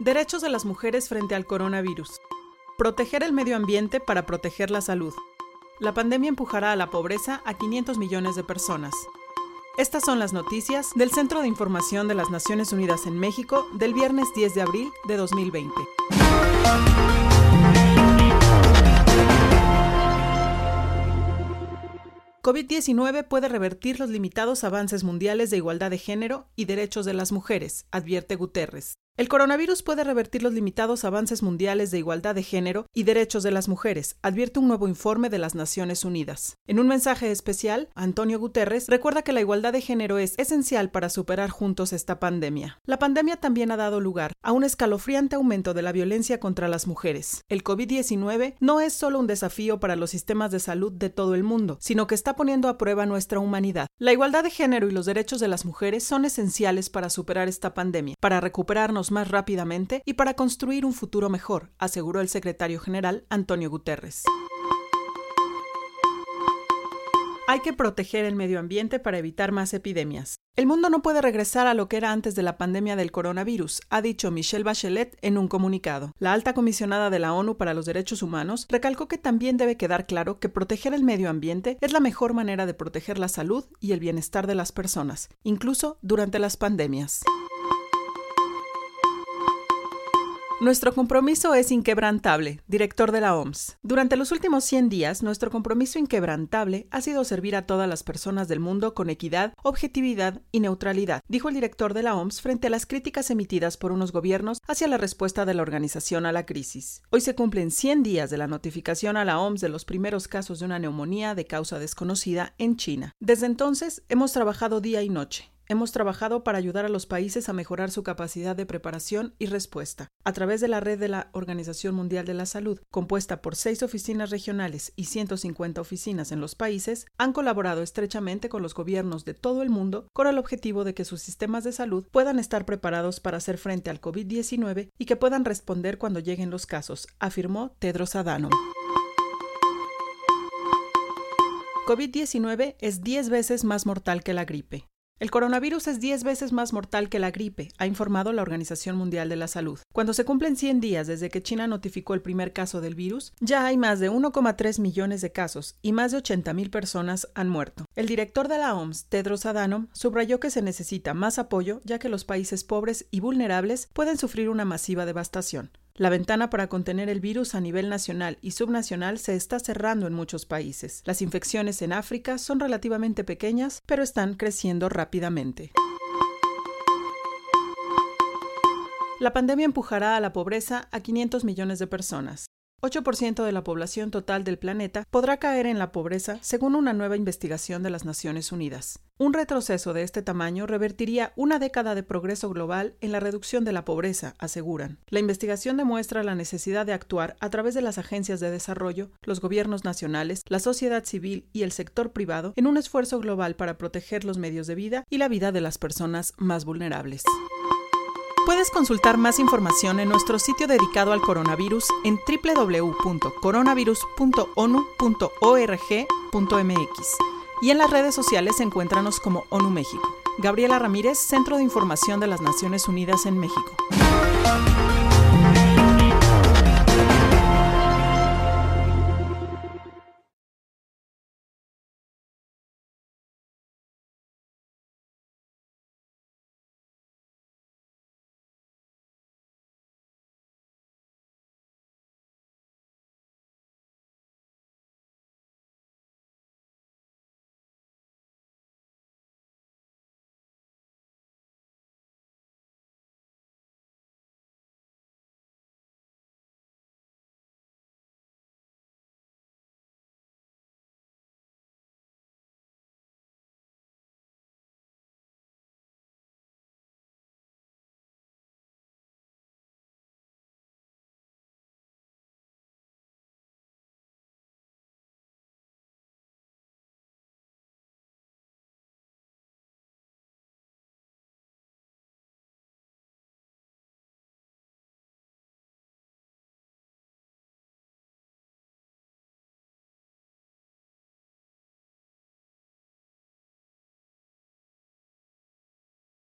Derechos de las mujeres frente al coronavirus. Proteger el medio ambiente para proteger la salud. La pandemia empujará a la pobreza a 500 millones de personas. Estas son las noticias del Centro de Información de las Naciones Unidas en México del viernes 10 de abril de 2020. COVID-19 puede revertir los limitados avances mundiales de igualdad de género y derechos de las mujeres, advierte Guterres. El coronavirus puede revertir los limitados avances mundiales de igualdad de género y derechos de las mujeres, advierte un nuevo informe de las Naciones Unidas. En un mensaje especial, Antonio Guterres recuerda que la igualdad de género es esencial para superar juntos esta pandemia. La pandemia también ha dado lugar a un escalofriante aumento de la violencia contra las mujeres. El COVID-19 no es solo un desafío para los sistemas de salud de todo el mundo, sino que está poniendo a prueba nuestra humanidad. La igualdad de género y los derechos de las mujeres son esenciales para superar esta pandemia, para recuperarnos más rápidamente y para construir un futuro mejor, aseguró el secretario general Antonio Guterres. Hay que proteger el medio ambiente para evitar más epidemias. El mundo no puede regresar a lo que era antes de la pandemia del coronavirus, ha dicho Michelle Bachelet en un comunicado. La alta comisionada de la ONU para los Derechos Humanos recalcó que también debe quedar claro que proteger el medio ambiente es la mejor manera de proteger la salud y el bienestar de las personas, incluso durante las pandemias. Nuestro compromiso es inquebrantable, director de la OMS. Durante los últimos 100 días, nuestro compromiso inquebrantable ha sido servir a todas las personas del mundo con equidad, objetividad y neutralidad, dijo el director de la OMS frente a las críticas emitidas por unos gobiernos hacia la respuesta de la organización a la crisis. Hoy se cumplen 100 días de la notificación a la OMS de los primeros casos de una neumonía de causa desconocida en China. Desde entonces, hemos trabajado día y noche hemos trabajado para ayudar a los países a mejorar su capacidad de preparación y respuesta. A través de la red de la Organización Mundial de la Salud, compuesta por seis oficinas regionales y 150 oficinas en los países, han colaborado estrechamente con los gobiernos de todo el mundo con el objetivo de que sus sistemas de salud puedan estar preparados para hacer frente al COVID-19 y que puedan responder cuando lleguen los casos, afirmó Tedros Adhanom. COVID-19 es 10 veces más mortal que la gripe. El coronavirus es 10 veces más mortal que la gripe, ha informado la Organización Mundial de la Salud. Cuando se cumplen 100 días desde que China notificó el primer caso del virus, ya hay más de 1,3 millones de casos y más de 80.000 personas han muerto. El director de la OMS, Tedros Adhanom, subrayó que se necesita más apoyo ya que los países pobres y vulnerables pueden sufrir una masiva devastación. La ventana para contener el virus a nivel nacional y subnacional se está cerrando en muchos países. Las infecciones en África son relativamente pequeñas, pero están creciendo rápidamente. La pandemia empujará a la pobreza a 500 millones de personas. 8% de la población total del planeta podrá caer en la pobreza, según una nueva investigación de las Naciones Unidas. Un retroceso de este tamaño revertiría una década de progreso global en la reducción de la pobreza, aseguran. La investigación demuestra la necesidad de actuar a través de las agencias de desarrollo, los gobiernos nacionales, la sociedad civil y el sector privado en un esfuerzo global para proteger los medios de vida y la vida de las personas más vulnerables. Puedes consultar más información en nuestro sitio dedicado al coronavirus en www.coronavirus.onu.org.mx y en las redes sociales encuéntranos como ONU México. Gabriela Ramírez, Centro de Información de las Naciones Unidas en México.